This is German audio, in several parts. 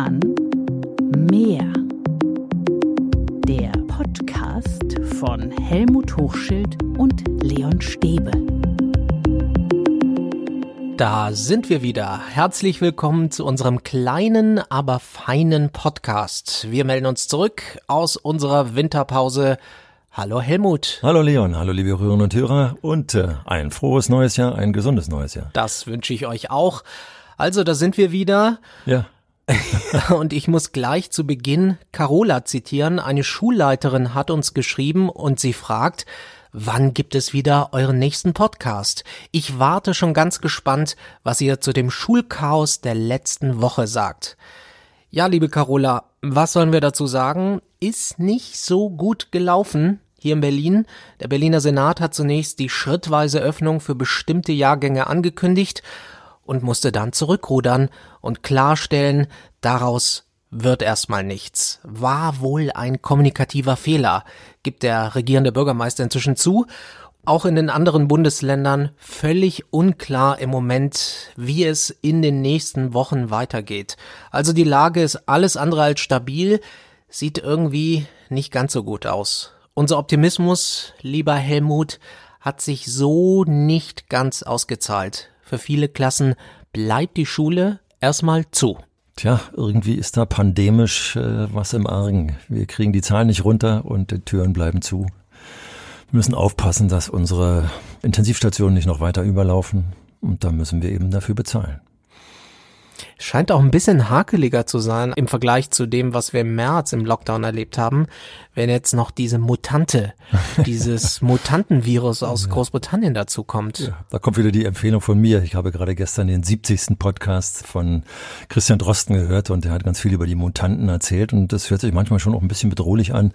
Kahn Mehr. Der Podcast von Helmut Hochschild und Leon Stäbe. Da sind wir wieder. Herzlich willkommen zu unserem kleinen, aber feinen Podcast. Wir melden uns zurück aus unserer Winterpause. Hallo Helmut. Hallo Leon, hallo liebe Hörerinnen und Hörer und äh, ein frohes neues Jahr, ein gesundes neues Jahr. Das wünsche ich euch auch. Also, da sind wir wieder. Ja. und ich muss gleich zu Beginn Carola zitieren. Eine Schulleiterin hat uns geschrieben und sie fragt, wann gibt es wieder euren nächsten Podcast? Ich warte schon ganz gespannt, was ihr zu dem Schulchaos der letzten Woche sagt. Ja, liebe Carola, was sollen wir dazu sagen? Ist nicht so gut gelaufen hier in Berlin. Der Berliner Senat hat zunächst die schrittweise Öffnung für bestimmte Jahrgänge angekündigt und musste dann zurückrudern und klarstellen, daraus wird erstmal nichts. War wohl ein kommunikativer Fehler, gibt der regierende Bürgermeister inzwischen zu. Auch in den anderen Bundesländern völlig unklar im Moment, wie es in den nächsten Wochen weitergeht. Also die Lage ist alles andere als stabil, sieht irgendwie nicht ganz so gut aus. Unser Optimismus, lieber Helmut, hat sich so nicht ganz ausgezahlt. Für viele Klassen bleibt die Schule erstmal zu. Tja, irgendwie ist da pandemisch äh, was im Argen. Wir kriegen die Zahlen nicht runter und die Türen bleiben zu. Wir müssen aufpassen, dass unsere Intensivstationen nicht noch weiter überlaufen und da müssen wir eben dafür bezahlen. Scheint auch ein bisschen hakeliger zu sein im Vergleich zu dem, was wir im März im Lockdown erlebt haben, wenn jetzt noch diese Mutante, dieses Mutantenvirus aus Großbritannien dazu kommt. Ja, da kommt wieder die Empfehlung von mir. Ich habe gerade gestern den 70. Podcast von Christian Drosten gehört und der hat ganz viel über die Mutanten erzählt und das hört sich manchmal schon auch ein bisschen bedrohlich an,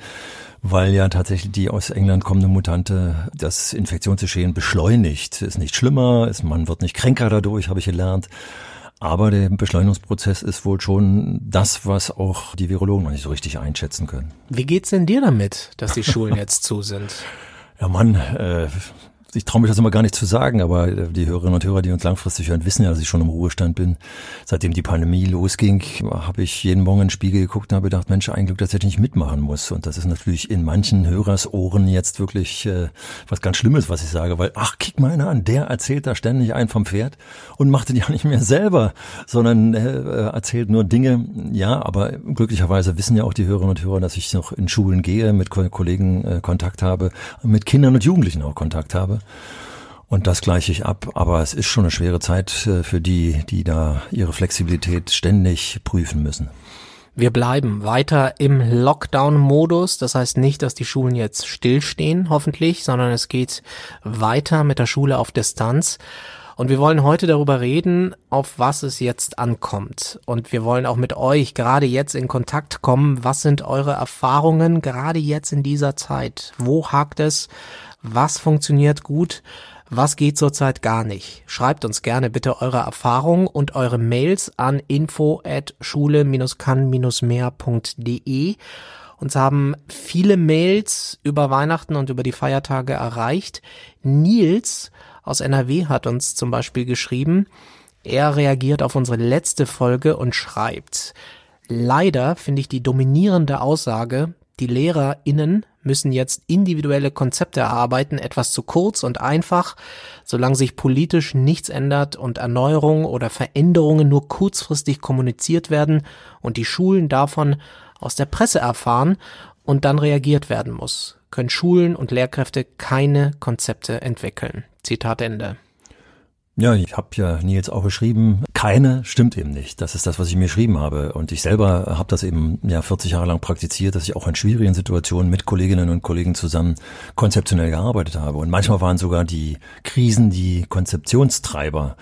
weil ja tatsächlich die aus England kommende Mutante das Infektionsgeschehen beschleunigt. Ist nicht schlimmer, ist, man wird nicht kränker dadurch, habe ich gelernt. Aber der Beschleunigungsprozess ist wohl schon das, was auch die Virologen noch nicht so richtig einschätzen können. Wie geht's denn dir damit, dass die Schulen jetzt zu sind? Ja, Mann, äh, ich traue mich das immer gar nicht zu sagen, aber äh, die Hörerinnen und Hörer, die uns langfristig hören, wissen ja, dass ich schon im Ruhestand bin. Seitdem die Pandemie losging, habe ich jeden Morgen in den Spiegel geguckt und habe gedacht, Mensch, ein Glück, dass ich nicht mitmachen muss. Und das ist natürlich in manchen Hörersohren jetzt wirklich äh, was ganz Schlimmes, was ich sage, weil, ach, kick mal einer an, der erzählt da ständig einen vom Pferd und macht den ja nicht mehr selber, sondern äh, erzählt nur Dinge. Ja, aber glücklicherweise wissen ja auch die Hörerinnen und Hörer, dass ich noch in Schulen gehe, mit Kollegen äh, Kontakt habe, mit Kindern und Jugendlichen auch Kontakt habe. Und das gleiche ich ab. Aber es ist schon eine schwere Zeit äh, für die, die da ihre Flexibilität ständig prüfen müssen. Wir bleiben weiter im Lockdown-Modus. Das heißt nicht, dass die Schulen jetzt stillstehen, hoffentlich, sondern es geht weiter mit der Schule auf Distanz. Und wir wollen heute darüber reden, auf was es jetzt ankommt. Und wir wollen auch mit euch gerade jetzt in Kontakt kommen. Was sind eure Erfahrungen gerade jetzt in dieser Zeit? Wo hakt es? Was funktioniert gut? Was geht zurzeit gar nicht? Schreibt uns gerne bitte eure Erfahrungen und eure Mails an info at schule-kann-mehr.de. Uns haben viele Mails über Weihnachten und über die Feiertage erreicht. Nils aus NRW hat uns zum Beispiel geschrieben, er reagiert auf unsere letzte Folge und schreibt, leider finde ich die dominierende Aussage, die LehrerInnen müssen jetzt individuelle Konzepte erarbeiten, etwas zu kurz und einfach, solange sich politisch nichts ändert und Erneuerungen oder Veränderungen nur kurzfristig kommuniziert werden und die Schulen davon aus der Presse erfahren und dann reagiert werden muss, können Schulen und Lehrkräfte keine Konzepte entwickeln. Zitat Ende. Ja, ich habe ja Nils auch geschrieben, keine stimmt eben nicht. Das ist das, was ich mir geschrieben habe. Und ich selber habe das eben ja 40 Jahre lang praktiziert, dass ich auch in schwierigen Situationen mit Kolleginnen und Kollegen zusammen konzeptionell gearbeitet habe. Und manchmal waren sogar die Krisen die Konzeptionstreiber.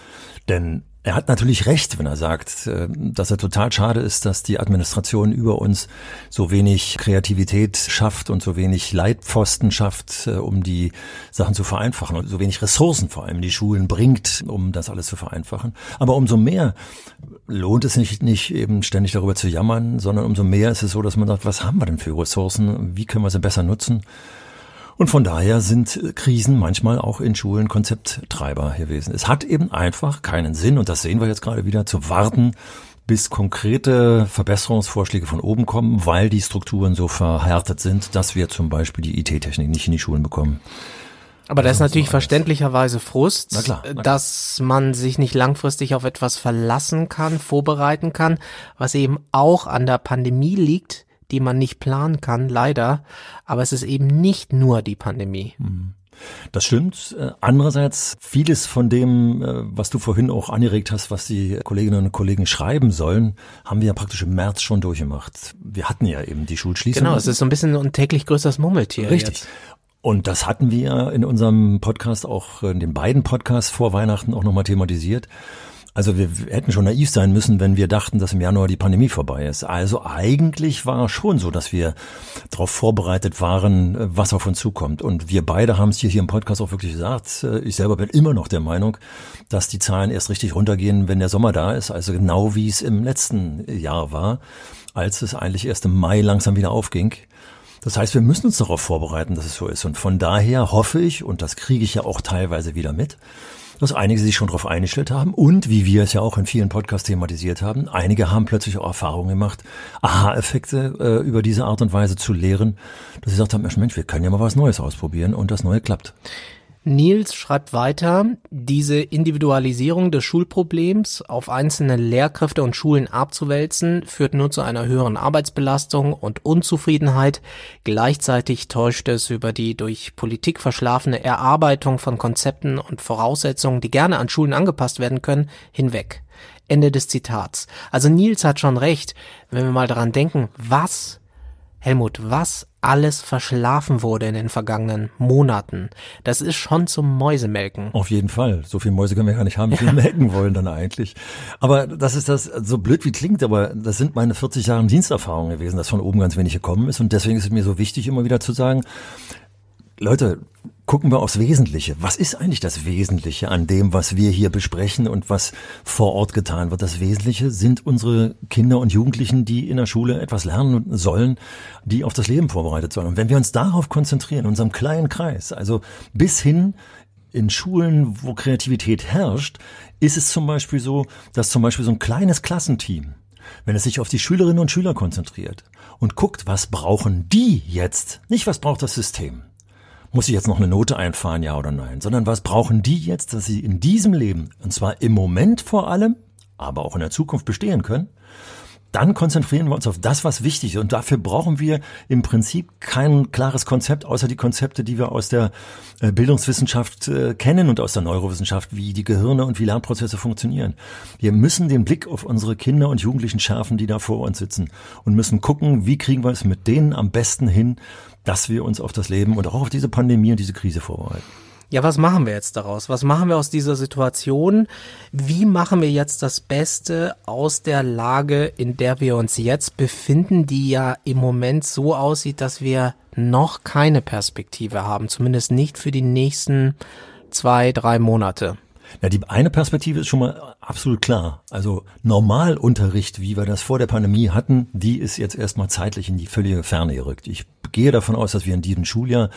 Denn er hat natürlich recht, wenn er sagt, äh, dass er total schade ist, dass die Administration über uns so wenig Kreativität schafft und so wenig Leitpfosten schafft, äh, um die Sachen zu vereinfachen und so wenig Ressourcen vor allem in die Schulen bringt, um das alles zu vereinfachen. Aber umso mehr lohnt es sich nicht eben ständig darüber zu jammern, sondern umso mehr ist es so, dass man sagt, was haben wir denn für Ressourcen? Wie können wir sie besser nutzen? Und von daher sind Krisen manchmal auch in Schulen Konzepttreiber gewesen. Es hat eben einfach keinen Sinn, und das sehen wir jetzt gerade wieder, zu warten, bis konkrete Verbesserungsvorschläge von oben kommen, weil die Strukturen so verhärtet sind, dass wir zum Beispiel die IT-Technik nicht in die Schulen bekommen. Aber da ist natürlich verständlicherweise Frust, Na klar, na klar. dass man sich nicht langfristig auf etwas verlassen kann, vorbereiten kann, was eben auch an der Pandemie liegt, die man nicht planen kann, leider. Aber es ist eben nicht nur die Pandemie. Das stimmt. Äh, Andererseits, vieles von dem, äh, was du vorhin auch angeregt hast, was die Kolleginnen und Kollegen schreiben sollen, haben wir ja praktisch im März schon durchgemacht. Wir hatten ja eben die Schulschließung. Genau, es ist so ein bisschen ein täglich größeres Murmeltier. Richtig. Jetzt. Und das hatten wir in unserem Podcast, auch in den beiden Podcasts vor Weihnachten auch nochmal thematisiert. Also wir hätten schon naiv sein müssen, wenn wir dachten, dass im Januar die Pandemie vorbei ist. Also eigentlich war schon so, dass wir darauf vorbereitet waren, äh, was auf uns zukommt. Und wir beide haben es hier, hier im Podcast auch wirklich gesagt. Äh, Ich selber bin immer noch der Meinung, dass die Zahlen erst richtig runtergehen, wenn der Sommer da ist. Also genau wie es im letzten Jahr war, als es eigentlich erst im Mai langsam wieder aufging. Das heißt, wir müssen uns darauf vorbereiten, dass es so ist. Und von daher hoffe ich, und das kriege ich ja auch teilweise wieder mit, dass einige sich schon darauf eingestellt haben und, wie wir es ja auch in vielen Podcasts thematisiert haben, einige haben plötzlich auch Erfahrungen gemacht, Aha-Effekte äh, über diese Art und Weise zu lehren, dass sie gesagt haben, Mensch, wir können ja mal was Neues ausprobieren und das Neue klappt. Nils schreibt weiter, diese Individualisierung des Schulproblems auf einzelne Lehrkräfte und Schulen abzuwälzen, führt nur zu einer höheren Arbeitsbelastung und Unzufriedenheit. Gleichzeitig täuscht es über die durch Politik verschlafene Erarbeitung von Konzepten und Voraussetzungen, die gerne an Schulen angepasst werden können, hinweg. Ende des Zitats. Also Nils hat schon recht, wenn wir mal daran denken, was Helmut, was alles verschlafen wurde in den vergangenen Monaten, das ist schon zum Mäusemelken. Auf jeden Fall. So viele Mäuse können wir gar nicht haben, wie wir melken wollen dann eigentlich. Aber das ist das, so blöd wie klingt, aber das sind meine 40 Jahre Diensterfahrung gewesen, dass von oben ganz wenig gekommen ist. Und deswegen ist es mir so wichtig, immer wieder zu sagen, Leute, gucken wir aufs Wesentliche. Was ist eigentlich das Wesentliche an dem, was wir hier besprechen und was vor Ort getan wird? Das Wesentliche sind unsere Kinder und Jugendlichen, die in der Schule etwas lernen sollen, die auf das Leben vorbereitet sollen. Und wenn wir uns darauf konzentrieren, in unserem kleinen Kreis, also bis hin in Schulen, wo Kreativität herrscht, ist es zum Beispiel so, dass zum Beispiel so ein kleines Klassenteam, wenn es sich auf die Schülerinnen und Schüler konzentriert und guckt, was brauchen die jetzt, nicht was braucht das System, muss ich jetzt noch eine Note einfahren, ja oder nein, sondern was brauchen die jetzt, dass sie in diesem Leben, und zwar im Moment vor allem, aber auch in der Zukunft bestehen können, dann konzentrieren wir uns auf das, was wichtig ist. Und dafür brauchen wir im Prinzip kein klares Konzept, außer die Konzepte, die wir aus der äh, Bildungswissenschaft äh, kennen und aus der Neurowissenschaft, wie die Gehirne und wie Lernprozesse funktionieren. Wir müssen den Blick auf unsere Kinder und Jugendlichen schärfen, die da vor uns sitzen und müssen gucken, wie kriegen wir es mit denen am besten hin, dass wir uns auf das Leben und auch auf diese Pandemie und diese Krise vorbereiten. Ja, was machen wir jetzt daraus? Was machen wir aus dieser Situation? Wie machen wir jetzt das Beste aus der Lage, in der wir uns jetzt befinden, die ja im Moment so aussieht, dass wir noch keine Perspektive haben, zumindest nicht für die nächsten zwei, drei Monate. Ja, die eine Perspektive ist schon mal absolut klar. Also Normalunterricht, wie wir das vor der Pandemie hatten, die ist jetzt erstmal zeitlich in die völlige Ferne gerückt. Ich gehe davon aus, dass wir in diesem Schuljahr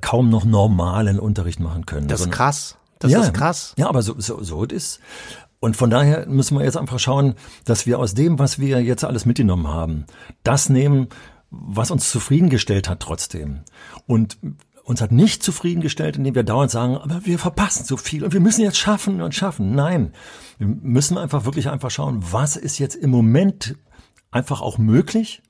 kaum noch normalen Unterricht machen können. Das ist Sondern- krass. Das ja, ist krass. Ja, aber so, so, so es ist. Und von daher müssen wir jetzt einfach schauen, dass wir aus dem, was wir jetzt alles mitgenommen haben, das nehmen, was uns zufriedengestellt hat trotzdem. Und uns hat nicht zufriedengestellt, indem wir dauernd sagen, aber wir verpassen so viel und wir müssen jetzt schaffen und schaffen. Nein, wir müssen einfach wirklich einfach schauen, was ist jetzt im Moment einfach auch möglich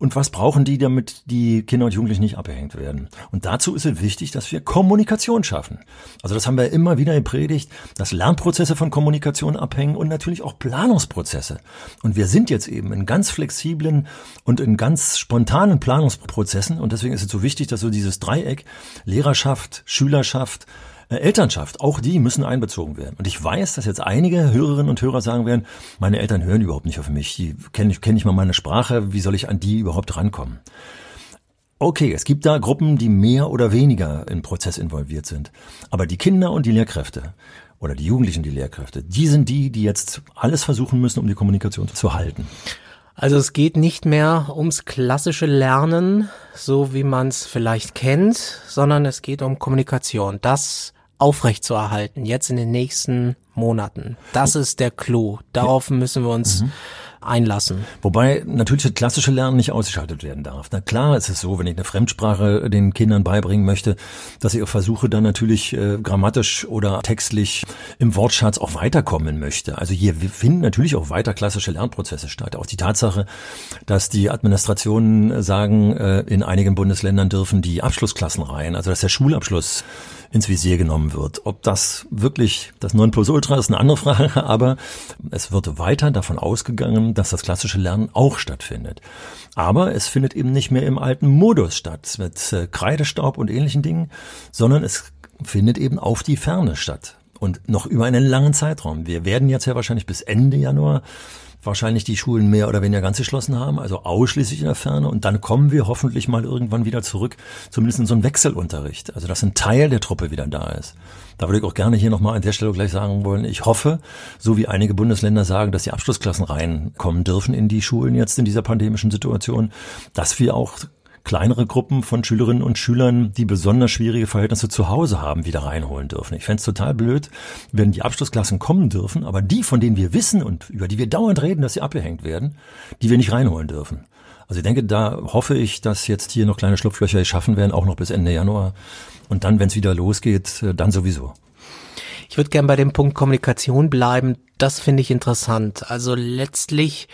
und was brauchen die, damit die Kinder und Jugendlichen nicht abgehängt werden? Und dazu ist es wichtig, dass wir Kommunikation schaffen. Also das haben wir immer wieder gepredigt, dass Lernprozesse von Kommunikation abhängen und natürlich auch Planungsprozesse. Und wir sind jetzt eben in ganz flexiblen und in ganz spontanen Planungsprozessen. Und deswegen ist es so wichtig, dass so dieses Dreieck Lehrerschaft, Schülerschaft, äh, Elternschaft, auch die müssen einbezogen werden. Und ich weiß, dass jetzt einige Hörerinnen und Hörer sagen werden, meine Eltern hören überhaupt nicht auf mich, die kennen kenn nicht mal meine Sprache, wie soll ich an die überhaupt rankommen? Okay, es gibt da Gruppen, die mehr oder weniger im Prozess involviert sind. Aber die Kinder und die Lehrkräfte oder die Jugendlichen, die Lehrkräfte, die sind die, die jetzt alles versuchen müssen, um die Kommunikation zu halten. Also es geht nicht mehr ums klassische Lernen, so wie man es vielleicht kennt, sondern es geht um Kommunikation. Das aufrechtzuerhalten, jetzt in den nächsten Monaten. Das ist der Clou. Darauf müssen wir uns mhm einlassen. Wobei natürlich das klassische Lernen nicht ausgeschaltet werden darf. Na klar ist es so, wenn ich eine Fremdsprache den Kindern beibringen möchte, dass ich auch versuche, dann natürlich äh, grammatisch oder textlich im Wortschatz auch weiterkommen möchte. Also hier finden natürlich auch weiter klassische Lernprozesse statt. Auch die Tatsache, dass die Administrationen sagen, äh, in einigen Bundesländern dürfen die Abschlussklassen rein, also dass der Schulabschluss ins Visier genommen wird. Ob das wirklich das Nonplusultra ist, eine andere Frage, aber es wird weiter davon ausgegangen, dass das klassische Lernen auch stattfindet. Aber es findet eben nicht mehr im alten Modus statt, mit äh, Kreidestaub und ähnlichen Dingen, sondern es findet eben auf die Ferne statt. Und noch über einen langen Zeitraum. Wir werden jetzt ja wahrscheinlich bis Ende Januar wahrscheinlich die Schulen mehr oder weniger ganz geschlossen haben, also ausschließlich in der Ferne. Und dann kommen wir hoffentlich mal irgendwann wieder zurück, zumindest in so einen Wechselunterricht. Also dass ein Teil der Truppe wieder da ist. Da würde ich auch gerne hier nochmal an der Stelle gleich sagen wollen, ich hoffe, so wie einige Bundesländer sagen, dass die Abschlussklassen reinkommen dürfen in die Schulen jetzt in dieser pandemischen Situation, dass wir auch kleinere Gruppen von Schülerinnen und Schülern, die besonders schwierige Verhältnisse zu Hause haben, wieder reinholen dürfen. Ich fände es total blöd, wenn die Abschlussklassen kommen dürfen, aber die, von denen wir wissen und über die wir dauernd reden, dass sie abgehängt werden, die wir nicht reinholen dürfen. Also ich denke, da hoffe ich, dass jetzt hier noch kleine Schlupflöcher schaffen werden, auch noch bis Ende Januar. Und dann, wenn es wieder losgeht, äh, dann sowieso. Ich würde gern bei dem Punkt Kommunikation bleiben. Das finde ich interessant. Also letztlich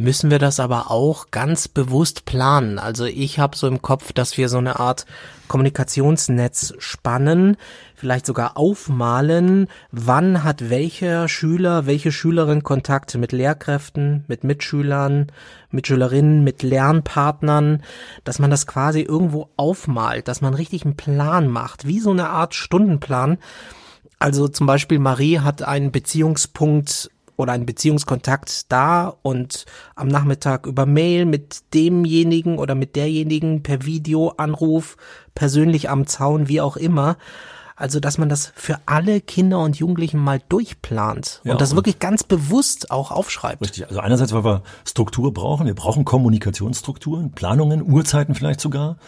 müssen wir das aber auch ganz bewusst planen. Also ich habe so im Kopf, dass wir so eine Art Kommunikationsnetz spannen, vielleicht sogar aufmalen, wann hat welcher Schüler, welche Schülerin Kontakt mit Lehrkräften, mit Mitschülern, Mitschülerinnen, mit Lernpartnern, dass man das quasi irgendwo aufmalt, dass man richtig einen Plan macht, wie so eine Art Stundenplan. Also zum Beispiel Marie hat einen Beziehungspunkt oder ein Beziehungskontakt da und am Nachmittag über Mail mit demjenigen oder mit derjenigen per Videoanruf, persönlich am Zaun, wie auch immer. Also, dass man das für alle Kinder und Jugendlichen mal durchplant ja, und das und wirklich ganz bewusst auch aufschreibt. Richtig. Also einerseits, weil wir Struktur brauchen. Wir brauchen Kommunikationsstrukturen, Planungen, Uhrzeiten vielleicht sogar.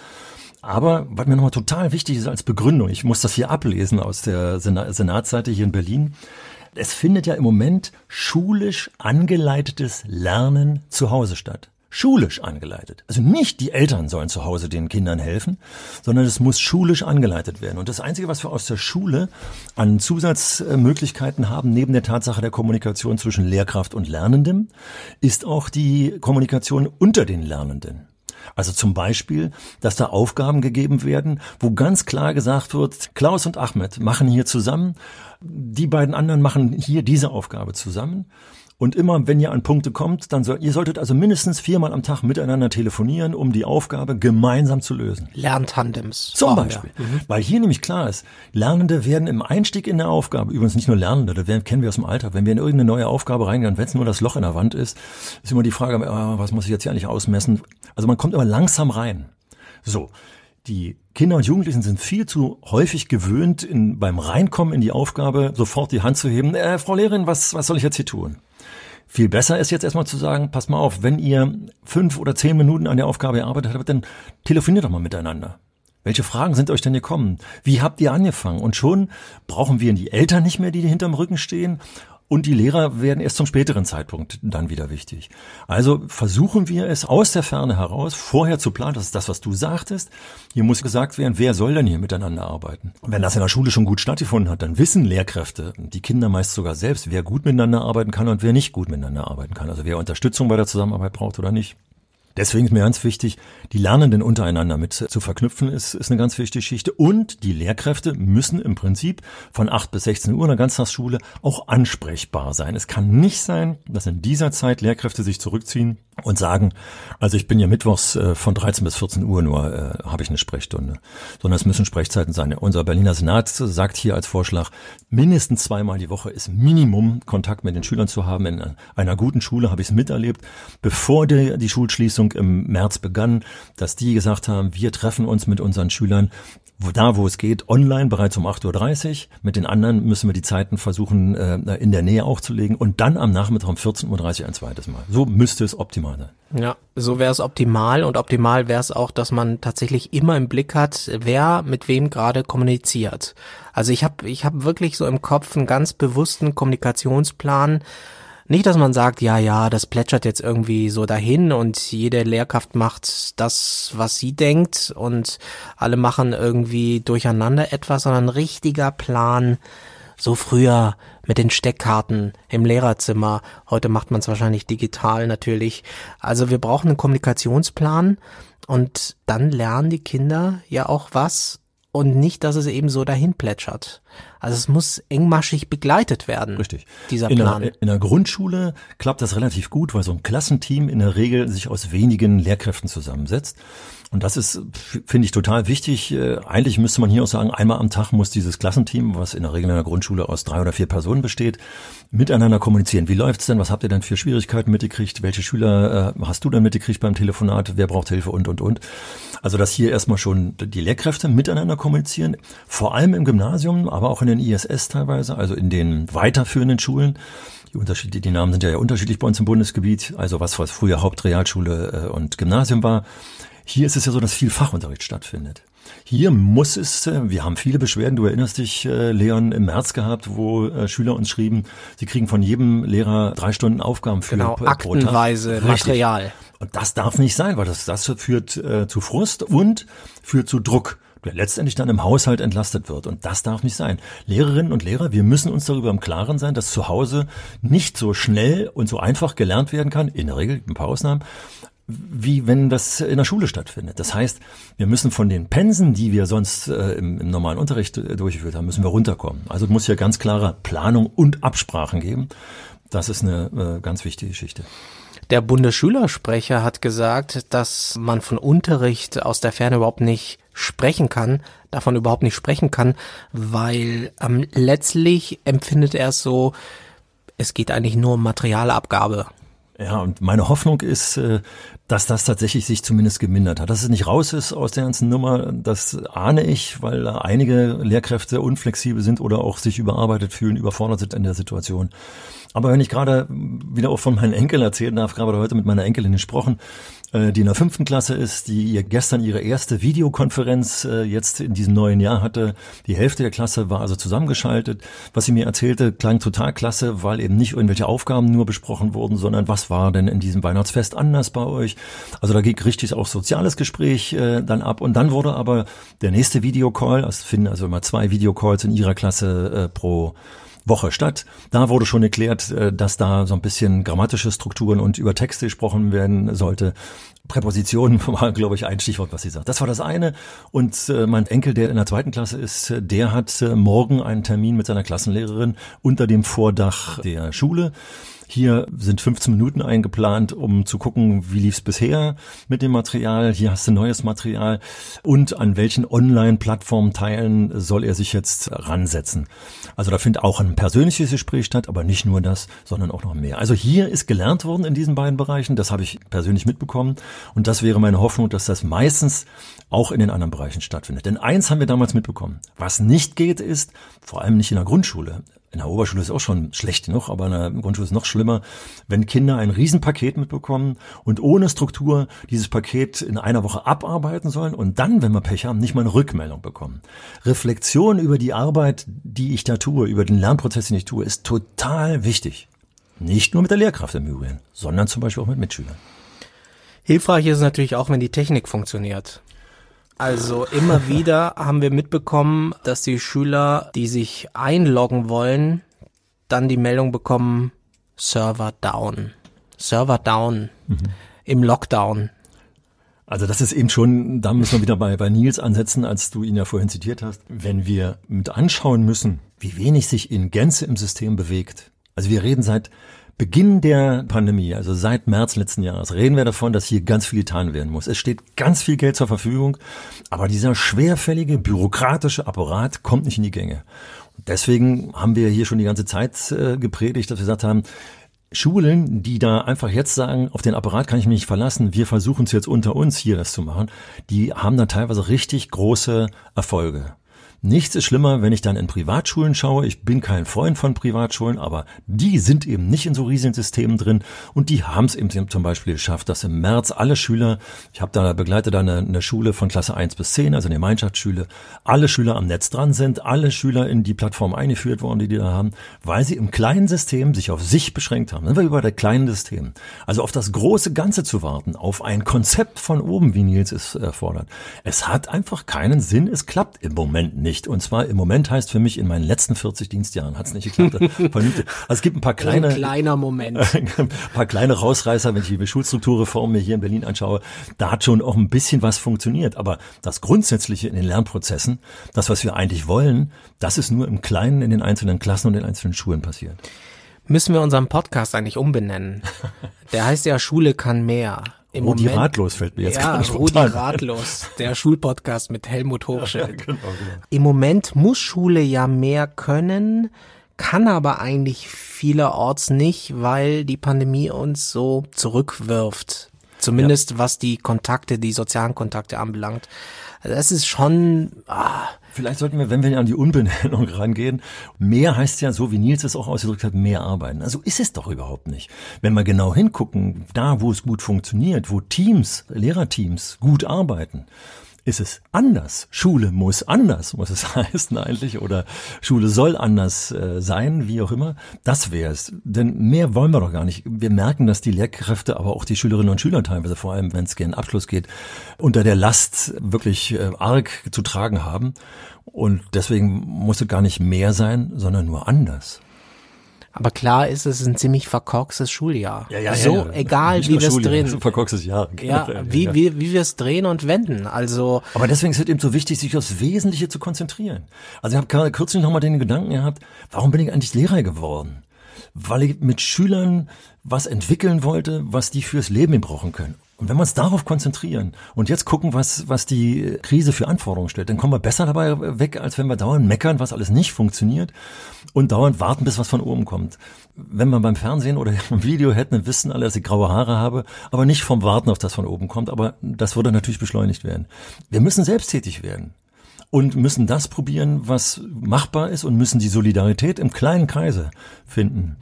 Aber was mir nochmal total wichtig ist als Begründung, ich muss das hier ablesen aus der Senatsseite hier in Berlin. Es findet ja im Moment schulisch angeleitetes Lernen zu Hause statt. Schulisch angeleitet. Also nicht die Eltern sollen zu Hause den Kindern helfen, sondern es muss schulisch angeleitet werden. Und das Einzige, was wir aus der Schule an Zusatzmöglichkeiten haben, neben der Tatsache der Kommunikation zwischen Lehrkraft und Lernendem, ist auch die Kommunikation unter den Lernenden. Also zum Beispiel, dass da Aufgaben gegeben werden, wo ganz klar gesagt wird, Klaus und Ahmed machen hier zusammen, die beiden anderen machen hier diese Aufgabe zusammen. Und immer, wenn ihr an Punkte kommt, dann soll, ihr solltet also mindestens viermal am Tag miteinander telefonieren, um die Aufgabe gemeinsam zu lösen. Lerntandems. Zum Beispiel. Mhm. Weil hier nämlich klar ist, Lernende werden im Einstieg in der Aufgabe, übrigens nicht nur Lernende, das kennen wir aus dem Alltag, wenn wir in irgendeine neue Aufgabe reingehen, wenn es nur das Loch in der Wand ist, ist immer die Frage, oh, was muss ich jetzt hier eigentlich ausmessen? Also man kommt immer langsam rein. So. Die Kinder und Jugendlichen sind viel zu häufig gewöhnt, in, beim Reinkommen in die Aufgabe sofort die Hand zu heben. Äh, Frau Lehrerin, was, was soll ich jetzt hier tun? Viel besser ist jetzt erstmal zu sagen, pass mal auf, wenn ihr fünf oder zehn Minuten an der Aufgabe gearbeitet habt, dann telefoniert doch mal miteinander. Welche Fragen sind euch denn gekommen? Wie habt ihr angefangen? Und schon brauchen wir die Eltern nicht mehr, die hinterm Rücken stehen. Und die Lehrer werden erst zum späteren Zeitpunkt dann wieder wichtig. Also versuchen wir es aus der Ferne heraus vorher zu planen. Das ist das, was du sagtest. Hier muss gesagt werden, wer soll denn hier miteinander arbeiten? Wenn das in der Schule schon gut stattgefunden hat, dann wissen Lehrkräfte, die Kinder meist sogar selbst, wer gut miteinander arbeiten kann und wer nicht gut miteinander arbeiten kann. Also wer Unterstützung bei der Zusammenarbeit braucht oder nicht. Deswegen ist mir ganz wichtig, die Lernenden untereinander mit zu verknüpfen, ist, ist eine ganz wichtige Geschichte. Und die Lehrkräfte müssen im Prinzip von 8 bis 16 Uhr in der Ganztagsschule auch ansprechbar sein. Es kann nicht sein, dass in dieser Zeit Lehrkräfte sich zurückziehen und sagen, also ich bin ja mittwochs äh, von 13 bis 14 Uhr nur, äh, habe ich eine Sprechstunde. Sondern es müssen Sprechzeiten sein. Unser Berliner Senat sagt hier als Vorschlag, mindestens zweimal die Woche ist Minimum Kontakt mit den Schülern zu haben. In einer guten Schule habe ich es miterlebt, bevor die, die Schulschließung im März begann, dass die gesagt haben, wir treffen uns mit unseren Schülern da, wo es geht, online bereits um 8.30 Uhr. Mit den anderen müssen wir die Zeiten versuchen, äh, in der Nähe auch zu legen und dann am Nachmittag um 14.30 Uhr ein zweites Mal. So müsste es optimal Optimale. Ja, so wäre es optimal und optimal wäre es auch, dass man tatsächlich immer im Blick hat, wer mit wem gerade kommuniziert. Also ich habe ich hab wirklich so im Kopf einen ganz bewussten Kommunikationsplan. Nicht, dass man sagt, ja, ja, das plätschert jetzt irgendwie so dahin und jede Lehrkraft macht das, was sie denkt und alle machen irgendwie durcheinander etwas, sondern ein richtiger Plan, so früher mit den Steckkarten im Lehrerzimmer. Heute macht man es wahrscheinlich digital natürlich. Also wir brauchen einen Kommunikationsplan und dann lernen die Kinder ja auch was und nicht, dass es eben so dahin plätschert. Also es muss engmaschig begleitet werden. Richtig. Dieser in Plan. Der, in der Grundschule klappt das relativ gut, weil so ein Klassenteam in der Regel sich aus wenigen Lehrkräften zusammensetzt. Und das ist, finde ich, total wichtig. Äh, eigentlich müsste man hier auch sagen, einmal am Tag muss dieses Klassenteam, was in der Regel in der Grundschule aus drei oder vier Personen besteht, miteinander kommunizieren. Wie läuft's denn? Was habt ihr denn für Schwierigkeiten mitgekriegt? Welche Schüler äh, hast du denn mitgekriegt beim Telefonat? Wer braucht Hilfe und, und, und? Also, dass hier erstmal schon die Lehrkräfte miteinander kommunizieren. Vor allem im Gymnasium, aber auch in den ISS teilweise, also in den weiterführenden Schulen. Die Unterschiede, die Namen sind ja, unterschiedlich bei uns im Bundesgebiet. Also was, was früher Hauptrealschule äh, und Gymnasium war. Hier ist es ja so, dass viel Fachunterricht stattfindet. Hier muss es, äh, wir haben viele Beschwerden, du erinnerst dich, äh, Leon, im März gehabt, wo äh, Schüler uns schrieben, sie kriegen von jedem Lehrer drei Stunden Aufgaben für genau, pro aktenweise Tag. Material. Und das darf nicht sein, weil das, das führt äh, zu Frust und führt zu Druck der letztendlich dann im Haushalt entlastet wird. Und das darf nicht sein. Lehrerinnen und Lehrer, wir müssen uns darüber im Klaren sein, dass zu Hause nicht so schnell und so einfach gelernt werden kann, in der Regel, ein paar Ausnahmen, wie wenn das in der Schule stattfindet. Das heißt, wir müssen von den Pensen, die wir sonst äh, im, im, normalen Unterricht äh, durchgeführt haben, müssen wir runterkommen. Also es muss hier ganz klare Planung und Absprachen geben. Das ist eine äh, ganz wichtige Geschichte. Der Bundesschülersprecher hat gesagt, dass man von Unterricht aus der Ferne überhaupt nicht sprechen kann, davon überhaupt nicht sprechen kann, weil ähm, letztlich empfindet er es so, es geht eigentlich nur um Materialabgabe. Ja, und meine Hoffnung ist, äh, dass das tatsächlich sich zumindest gemindert hat. Dass es nicht raus ist aus der ganzen Nummer, das ahne ich, weil einige Lehrkräfte unflexibel sind oder auch sich überarbeitet fühlen, überfordert sind in der Situation. Aber wenn ich gerade wieder auch von meinen Enkeln erzählen darf, gerade heute mit meiner Enkelin gesprochen, äh, die in der fünften Klasse ist, die ihr gestern ihre erste Videokonferenz äh, jetzt in diesem neuen Jahr hatte. Die Hälfte der Klasse war also zusammengeschaltet. Was sie mir erzählte, klang total klasse, weil eben nicht irgendwelche Aufgaben nur besprochen wurden, sondern was war denn in diesem Weihnachtsfest anders bei euch? Also da ging richtig auch soziales Gespräch äh, dann ab. Und dann wurde aber der nächste Videocall, es finden also immer zwei Videocalls in ihrer Klasse pro Woche statt. Da wurde schon erklärt, äh, dass da so ein bisschen grammatische Strukturen und über Texte gesprochen werden sollte. Präpositionen war, glaube ich, ein Stichwort, was sie sagt. Das war das eine. Und äh, mein Enkel, der in der zweiten Klasse ist, der hat äh, morgen einen Termin mit seiner Klassenlehrerin unter dem Vordach der Schule. Hier sind 15 Minuten eingeplant, um zu gucken, wie lief's bisher mit dem Material. Hier hast du neues Material. Und an welchen Online-Plattformen teilen soll er sich jetzt ransetzen. Also da findet auch ein persönliches Gespräch statt, aber nicht nur das, sondern auch noch mehr. Also hier ist gelernt worden in diesen beiden Bereichen. Das habe ich persönlich mitbekommen. Und das wäre meine Hoffnung, dass das meistens auch in den anderen Bereichen stattfindet. Denn eins haben wir damals mitbekommen. Was nicht geht, ist, vor allem nicht in der Grundschule, in der Oberschule ist auch schon schlecht genug, aber in der Grundschule ist noch schlimmer, wenn Kinder ein Riesenpaket mitbekommen und ohne Struktur dieses Paket in einer Woche abarbeiten sollen und dann, wenn wir Pech haben, nicht mal eine Rückmeldung bekommen. Reflexion über die Arbeit, die ich da tue, über den Lernprozess, den ich tue, ist total wichtig. Nicht nur mit der Lehrkraft im Übrigen, sondern zum Beispiel auch mit Mitschülern. Hilfreich ist natürlich auch, wenn die Technik funktioniert. Also immer wieder haben wir mitbekommen, dass die Schüler, die sich einloggen wollen, dann die Meldung bekommen, Server down. Server down. Mhm. Im Lockdown. Also das ist eben schon, da müssen wir wieder bei, bei Nils ansetzen, als du ihn ja vorhin zitiert hast. Wenn wir mit anschauen müssen, wie wenig sich in Gänze im System bewegt. Also wir reden seit Beginn der Pandemie, also seit März letzten Jahres, reden wir davon, dass hier ganz viel getan werden muss. Es steht ganz viel Geld zur Verfügung, aber dieser schwerfällige bürokratische Apparat kommt nicht in die Gänge. Deswegen haben wir hier schon die ganze Zeit äh, gepredigt, dass wir gesagt haben, Schulen, die da einfach jetzt sagen, auf den Apparat kann ich mich nicht verlassen, wir versuchen es jetzt unter uns hier das zu machen, die haben da teilweise richtig große Erfolge. Nichts ist schlimmer, wenn ich dann in Privatschulen schaue. Ich bin kein Freund von Privatschulen, aber die sind eben nicht in so riesigen Systemen drin und die haben es eben zum Beispiel geschafft, dass im März alle Schüler, ich habe da begleitet eine, eine Schule von Klasse 1 bis 10, also eine Gemeinschaftsschule, alle Schüler am Netz dran sind, alle Schüler in die Plattform eingeführt worden, die die da haben, weil sie im kleinen System sich auf sich beschränkt haben. Dann wir über der kleinen System. Also auf das große Ganze zu warten, auf ein Konzept von oben, wie Nils es fordert. Es hat einfach keinen Sinn, es klappt im Moment nicht nicht. Und zwar im Moment heißt für mich, in meinen letzten 40 Dienstjahren hat es nicht geklappt. also es gibt ein paar kleine. Ein kleiner Moment. ein paar kleine Rausreißer, wenn ich die Schulstrukturreform mir hier in Berlin anschaue. Da hat schon auch ein bisschen was funktioniert. Aber das Grundsätzliche in den Lernprozessen, das, was wir eigentlich wollen, das ist nur im Kleinen in den einzelnen Klassen und den einzelnen Schulen passiert. Müssen wir unseren Podcast eigentlich umbenennen? Der heißt ja Schule kann mehr. Im Rudi Moment, Ratlos fällt mir jetzt ja, gerade Rudi Ratlos, der Schulpodcast mit Helmut Hochschild. Ja, genau, genau. Im Moment muss Schule ja mehr können, kann aber eigentlich vielerorts nicht, weil die Pandemie uns so zurückwirft. Zumindest ja. was die Kontakte, die sozialen Kontakte anbelangt. Also das ist schon. Ah. Vielleicht sollten wir, wenn wir an die Unbenennung rangehen, mehr heißt ja so, wie Nils es auch ausgedrückt hat, mehr arbeiten. Also ist es doch überhaupt nicht. Wenn wir genau hingucken, da wo es gut funktioniert, wo Teams, Lehrerteams gut arbeiten, ist es anders. Schule muss anders, muss es heißen eigentlich, oder Schule soll anders äh, sein, wie auch immer. Das wäre es. Denn mehr wollen wir doch gar nicht. Wir merken, dass die Lehrkräfte, aber auch die Schülerinnen und Schüler teilweise, vor allem wenn es gegen Abschluss geht, unter der Last wirklich äh, arg zu tragen haben. Und deswegen muss es gar nicht mehr sein, sondern nur anders. Aber klar ist, es ist ein ziemlich verkorkstes Schuljahr. Ja, ja, so, ja, ja. egal Nicht wie wir es drehen. Ein verkorkstes Jahr. Ja, wie, wie, wie wir es drehen und wenden. Also. Aber deswegen ist es eben so wichtig, sich aufs Wesentliche zu konzentrieren. Also ich habe gerade kürzlich nochmal den Gedanken gehabt, warum bin ich eigentlich Lehrer geworden? Weil ich mit Schülern was entwickeln wollte, was die fürs Leben brauchen können. Und wenn wir uns darauf konzentrieren und jetzt gucken, was, was die Krise für Anforderungen stellt, dann kommen wir besser dabei weg, als wenn wir dauernd meckern, was alles nicht funktioniert und dauernd warten, bis was von oben kommt. Wenn man beim Fernsehen oder im Video hätten, wissen alle, dass ich graue Haare habe, aber nicht vom Warten auf das von oben kommt, aber das würde natürlich beschleunigt werden. Wir müssen selbsttätig werden und müssen das probieren, was machbar ist und müssen die Solidarität im kleinen Kreise finden.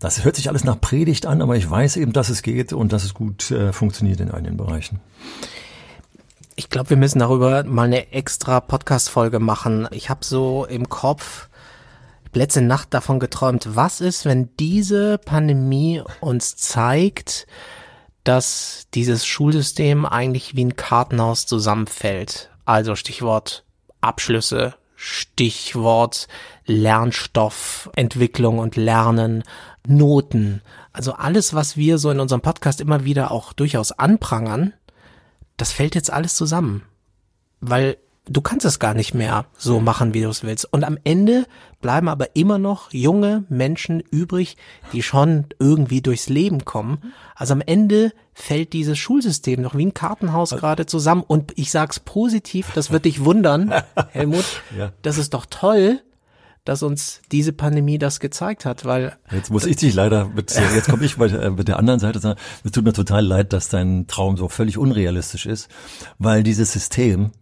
Das hört sich alles nach Predigt an, aber ich weiß eben, dass es geht und dass es gut äh, funktioniert in einigen Bereichen. Ich glaube, wir müssen darüber mal eine extra Podcast-Folge machen. Ich habe so im Kopf letzte Nacht davon geträumt, was ist, wenn diese Pandemie uns zeigt, dass dieses Schulsystem eigentlich wie ein Kartenhaus zusammenfällt. Also Stichwort Abschlüsse, Stichwort Lernstoffentwicklung und Lernen, Noten. Also alles, was wir so in unserem Podcast immer wieder auch durchaus anprangern, das fällt jetzt alles zusammen. Weil du kannst es gar nicht mehr so machen, wie du es willst. Und am Ende bleiben aber immer noch junge Menschen übrig, die schon irgendwie durchs Leben kommen. Also am Ende fällt dieses Schulsystem noch wie ein Kartenhaus gerade zusammen. Und ich sag's positiv, das wird dich wundern, Helmut. Ja. Das ist doch toll, dass uns diese Pandemie das gezeigt hat, weil jetzt muss ich dich leider mit jetzt komme ich mit, äh, mit der anderen Seite sagen, es tut mir total leid, dass dein Traum so völlig unrealistisch ist, weil dieses System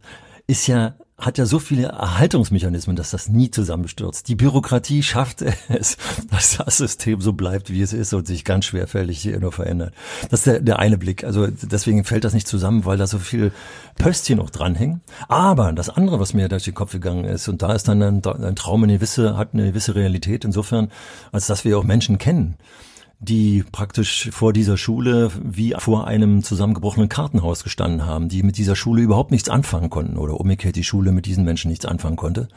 ist ja hat ja so viele Erhaltungsmechanismen, dass das nie zusammenstürzt. Die Bürokratie schafft es, dass das System so bleibt, wie es ist und sich ganz schwerfällig nur verändert. Das ist der, der eine Blick. Also deswegen fällt das nicht zusammen, weil da so viel Pöstchen noch dranhängen. Aber das andere, was mir durch den Kopf gegangen ist, und da ist dann ein, ein Traum eine gewisse, hat eine gewisse Realität insofern, als dass wir auch Menschen kennen die praktisch vor dieser Schule wie vor einem zusammengebrochenen Kartenhaus gestanden haben, die mit dieser Schule überhaupt nichts anfangen konnten oder umgekehrt die Schule mit diesen Menschen nichts anfangen konnte.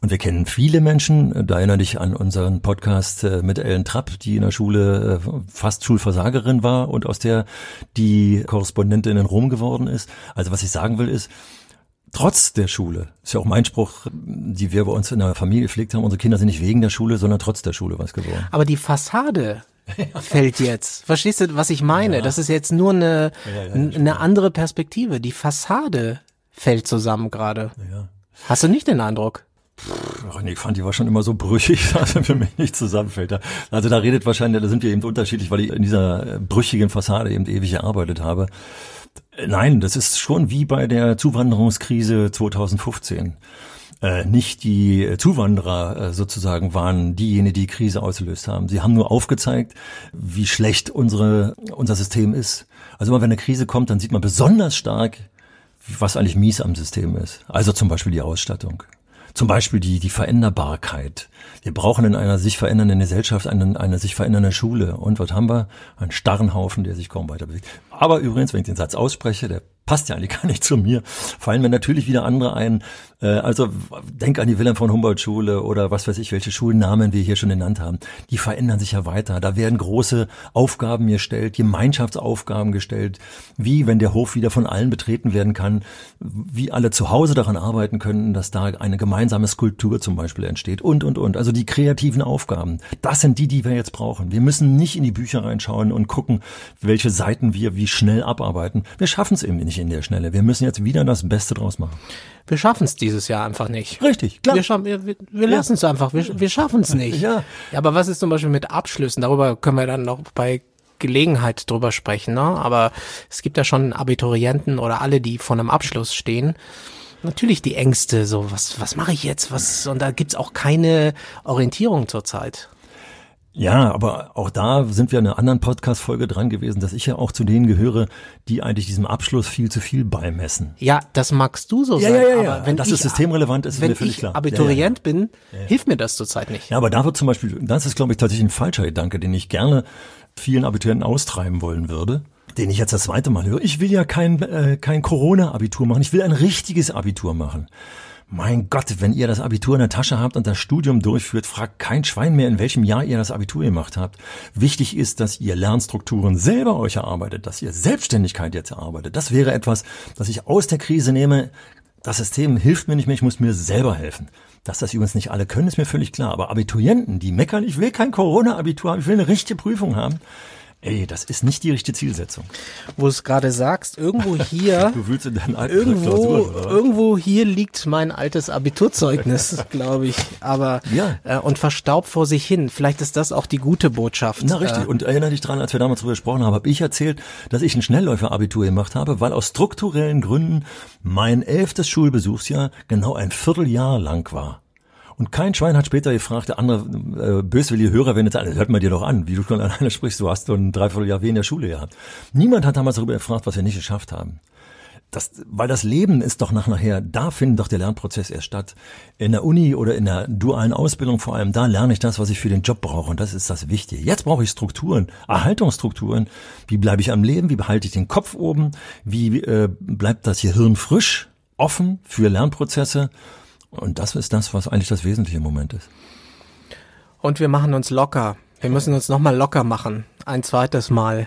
Und wir kennen viele Menschen, da erinnere dich an unseren Podcast äh, mit Ellen Trapp, die in der Schule äh, fast Schulversagerin war und aus der die Korrespondentin in Rom geworden ist. Also was ich sagen will ist, trotz der Schule, ist ja auch mein Spruch, die wir bei uns in der Familie gepflegt haben, unsere Kinder sind nicht wegen der Schule, sondern trotz der Schule was geworden. Aber die Fassade fällt jetzt. Verstehst du, was ich meine? Ja. Das ist jetzt nur eine, ja, ja, eine andere Perspektive. Die Fassade fällt zusammen gerade. Hast du nicht den Eindruck? Ach nee, ich fand die war schon immer so brüchig, dass er für mich nicht zusammenfällt. Also da redet wahrscheinlich, da sind wir eben unterschiedlich, weil ich in dieser brüchigen Fassade eben ewig gearbeitet habe. Nein, das ist schon wie bei der Zuwanderungskrise 2015 Äh, nicht die Zuwanderer äh, sozusagen waren diejenigen, die die Krise ausgelöst haben. Sie haben nur aufgezeigt, wie schlecht unsere, unser System ist. Also immer wenn eine Krise kommt, dann sieht man besonders stark, was eigentlich mies am System ist. Also zum Beispiel die Ausstattung. Zum Beispiel die, die Veränderbarkeit. Wir brauchen in einer sich verändernden Gesellschaft eine, eine sich verändernde Schule. Und was haben wir? Einen starren Haufen, der sich kaum weiter bewegt. Aber übrigens, wenn ich den Satz ausspreche, der passt ja eigentlich gar nicht zu mir, fallen mir natürlich wieder andere ein. Äh, also denk an die Wilhelm von Humboldt Schule oder was weiß ich, welche Schulnamen wir hier schon genannt haben. Die verändern sich ja weiter. Da werden große Aufgaben gestellt, Gemeinschaftsaufgaben gestellt, wie wenn der Hof wieder von allen betreten werden kann, wie alle zu Hause daran arbeiten können, dass da eine gemeinsame Skulptur zum Beispiel entsteht und, und, und. Also die kreativen Aufgaben, das sind die, die wir jetzt brauchen. Wir müssen nicht in die Bücher reinschauen und gucken, welche Seiten wir wie schnell abarbeiten. Wir schaffen es eben nicht in der Schnelle. Wir müssen jetzt wieder das Beste draus machen. Wir schaffen es dieses Jahr einfach nicht. Richtig, klar. Wir, wir, wir, wir ja. lassen es einfach. Wir, wir schaffen es nicht. Ja. ja. Aber was ist zum Beispiel mit Abschlüssen? Darüber können wir dann noch bei Gelegenheit drüber sprechen. Ne? Aber es gibt ja schon Abiturienten oder alle, die vor einem Abschluss stehen. Natürlich die Ängste, so was, was mache ich jetzt? Was und da gibt's auch keine Orientierung zurzeit. Ja, aber auch da sind wir in einer anderen Podcast-Folge dran gewesen, dass ich ja auch zu denen gehöre, die eigentlich diesem Abschluss viel zu viel beimessen. Ja, das magst du so ja, sagen. Ja, ja, ja. Aber wenn das ist systemrelevant, ist, wenn mir völlig ich klar. Abiturient ja, ja. bin, hilft mir das zurzeit nicht. Ja, aber da wird zum Beispiel, das ist, glaube ich, tatsächlich ein falscher Gedanke, den ich gerne vielen Abiturienten austreiben wollen würde den ich jetzt das zweite Mal höre. Ich will ja kein, äh, kein Corona-Abitur machen. Ich will ein richtiges Abitur machen. Mein Gott, wenn ihr das Abitur in der Tasche habt und das Studium durchführt, fragt kein Schwein mehr, in welchem Jahr ihr das Abitur gemacht habt. Wichtig ist, dass ihr Lernstrukturen selber euch erarbeitet, dass ihr Selbstständigkeit jetzt erarbeitet. Das wäre etwas, das ich aus der Krise nehme. Das System hilft mir nicht mehr, ich muss mir selber helfen. Dass das übrigens nicht alle können, ist mir völlig klar. Aber Abiturienten, die meckern, ich will kein Corona-Abitur haben, ich will eine richtige Prüfung haben, Ey, das ist nicht die richtige Zielsetzung. Wo du es gerade sagst, irgendwo hier, du willst in deinen alten irgendwo, irgendwo hier liegt mein altes Abiturzeugnis, glaube ich. Aber Ja. äh, und verstaubt vor sich hin. Vielleicht ist das auch die gute Botschaft. Na richtig. Äh, Und erinnere dich dran, als wir damals darüber gesprochen haben, habe ich erzählt, dass ich ein Schnellläufer-Abitur gemacht habe, weil aus strukturellen Gründen mein elftes Schulbesuchsjahr genau ein Vierteljahr lang war. Und kein Schwein hat später gefragt, der andere äh, böswillige Hörer, jetzt alle, hört mal dir doch an, wie du schon alleine sprichst, du hast so ein Dreivierteljahr wie in der Schule gehabt. Niemand hat damals darüber gefragt, was wir nicht geschafft haben. Das, weil das Leben ist doch nach nachher, da findet doch der Lernprozess erst statt. In der Uni oder in der dualen Ausbildung vor allem, da lerne ich das, was ich für den Job brauche und das ist das Wichtige. Jetzt brauche ich Strukturen, Erhaltungsstrukturen. Wie bleibe ich am Leben? Wie behalte ich den Kopf oben? Wie äh, bleibt das Gehirn frisch, offen für Lernprozesse? Und das ist das, was eigentlich das Wesentliche im Moment ist. Und wir machen uns locker. Wir müssen uns nochmal locker machen. Ein zweites Mal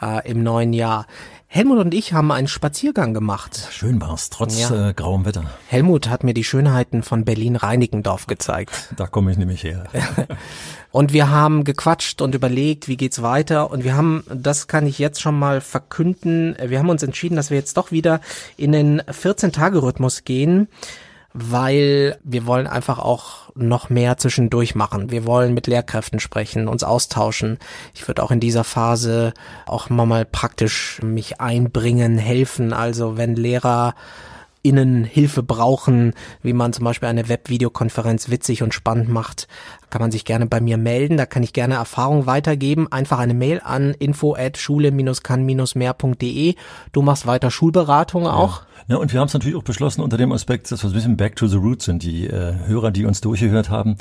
äh, im neuen Jahr. Helmut und ich haben einen Spaziergang gemacht. Schön war's, trotz Ja. äh, grauem Wetter. Helmut hat mir die Schönheiten von Berlin-Reinickendorf gezeigt. Da komme ich nämlich her. Und wir haben gequatscht und überlegt, wie geht's weiter. Und wir haben, das kann ich jetzt schon mal verkünden, wir haben uns entschieden, dass wir jetzt doch wieder in den 14-Tage-Rhythmus gehen, weil wir wollen einfach auch noch mehr zwischendurch machen. Wir wollen mit Lehrkräften sprechen, uns austauschen. Ich würde auch in dieser Phase auch mal, praktisch mich einbringen, helfen. Also wenn Lehrer Innen Hilfe brauchen, wie man zum Beispiel eine Webvideokonferenz witzig und spannend macht, kann man sich gerne bei mir melden. Da kann ich gerne Erfahrungen weitergeben. Einfach eine Mail an info at schule-kann-mehr.de. Du machst weiter Schulberatung auch. Ja, und wir haben es natürlich auch beschlossen unter dem Aspekt, dass wir ein bisschen back to the roots sind. Die äh, Hörer, die uns durchgehört haben,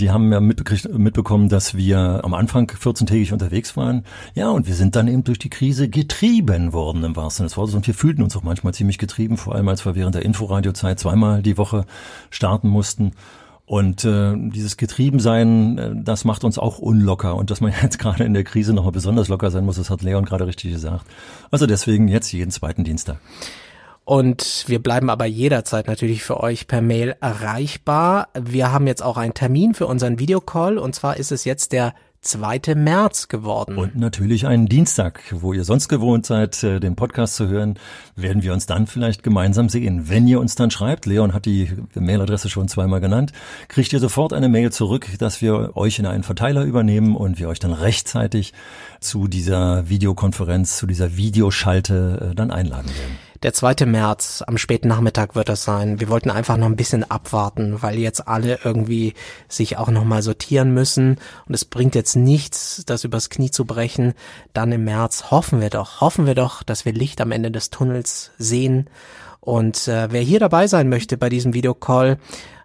die haben ja mitbekommen, dass wir am Anfang 14-tägig unterwegs waren. Ja, und wir sind dann eben durch die Krise getrieben worden im wahrsten Sinne des Wortes. Und wir fühlten uns auch manchmal ziemlich getrieben, vor allem als wir während der Inforadiozeit zweimal die Woche starten mussten. Und äh, dieses Getriebensein, äh, das macht uns auch unlocker. Und dass man jetzt gerade in der Krise nochmal besonders locker sein muss, das hat Leon gerade richtig gesagt. Also deswegen jetzt jeden zweiten Dienstag. Und wir bleiben aber jederzeit natürlich für euch per Mail erreichbar. Wir haben jetzt auch einen Termin für unseren Videocall und zwar ist es jetzt der 2. März geworden. Und natürlich einen Dienstag, wo ihr sonst gewohnt seid, äh, den Podcast zu hören, werden wir uns dann vielleicht gemeinsam sehen. Wenn ihr uns dann schreibt, Leon hat die Mailadresse schon zweimal genannt, kriegt ihr sofort eine Mail zurück, dass wir euch in einen Verteiler übernehmen und wir euch dann rechtzeitig zu dieser Videokonferenz, zu dieser Videoschalte äh, dann einladen werden. Der 2. März, am späten Nachmittag wird das sein. Wir wollten einfach noch ein bisschen abwarten, weil jetzt alle irgendwie sich auch nochmal sortieren müssen. Und es bringt jetzt nichts, das übers Knie zu brechen. Dann im März hoffen wir doch, hoffen wir doch, dass wir Licht am Ende des Tunnels sehen. Und äh, wer hier dabei sein möchte bei diesem Videocall,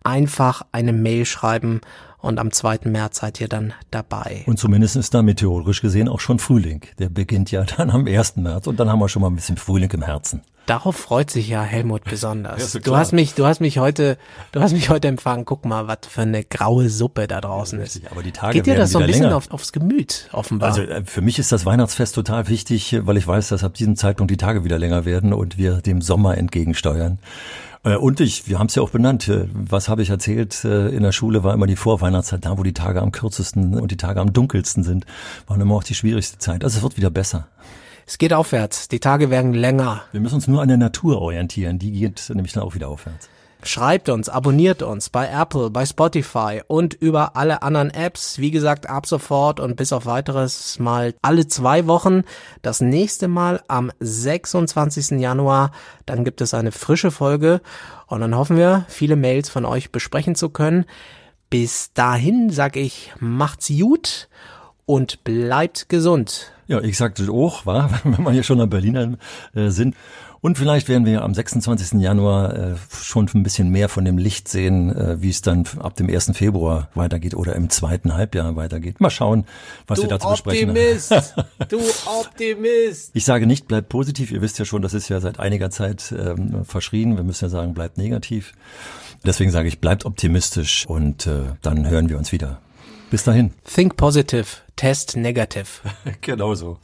einfach eine Mail schreiben und am 2. März seid ihr dann dabei. Und zumindest ist da meteorologisch gesehen auch schon Frühling. Der beginnt ja dann am 1. März und dann haben wir schon mal ein bisschen Frühling im Herzen. Darauf freut sich ja Helmut besonders. Ja, du hast mich, du hast mich heute, du hast mich heute empfangen. Guck mal, was für eine graue Suppe da draußen ja, ist. Aber die Tage Geht dir das so ein bisschen auf, aufs Gemüt, offenbar? Also äh, für mich ist das Weihnachtsfest total wichtig, weil ich weiß, dass ab diesem Zeitpunkt die Tage wieder länger werden und wir dem Sommer entgegensteuern. Äh, und ich, wir haben es ja auch benannt, äh, was habe ich erzählt, in der Schule war immer die Vorweihnachtszeit, da wo die Tage am kürzesten und die Tage am dunkelsten sind, waren immer auch die schwierigste Zeit. Also es wird wieder besser. Es geht aufwärts, die Tage werden länger. Wir müssen uns nur an der Natur orientieren, die geht nämlich dann auch wieder aufwärts. Schreibt uns, abonniert uns bei Apple, bei Spotify und über alle anderen Apps. Wie gesagt, ab sofort und bis auf weiteres mal alle zwei Wochen. Das nächste Mal am 26. Januar. Dann gibt es eine frische Folge und dann hoffen wir, viele Mails von euch besprechen zu können. Bis dahin sag ich, macht's gut und bleibt gesund. Ja, ich sagte auch, war, wenn wir hier schon nach Berlin äh, sind. Und vielleicht werden wir am 26. Januar äh, schon ein bisschen mehr von dem Licht sehen, äh, wie es dann ab dem 1. Februar weitergeht oder im zweiten Halbjahr weitergeht. Mal schauen, was du wir dazu besprechen. Optimist, du Optimist. Ich sage nicht, bleibt positiv. Ihr wisst ja schon, das ist ja seit einiger Zeit ähm, verschrien. Wir müssen ja sagen, bleibt negativ. Deswegen sage ich, bleibt optimistisch und äh, dann hören wir uns wieder. Bis dahin. Think positive, test negative. genau so.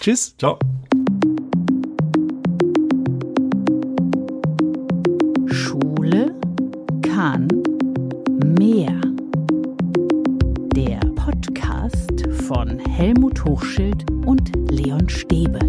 Tschüss. Ciao. Schule kann mehr. Der Podcast von Helmut Hochschild und Leon Stäbe.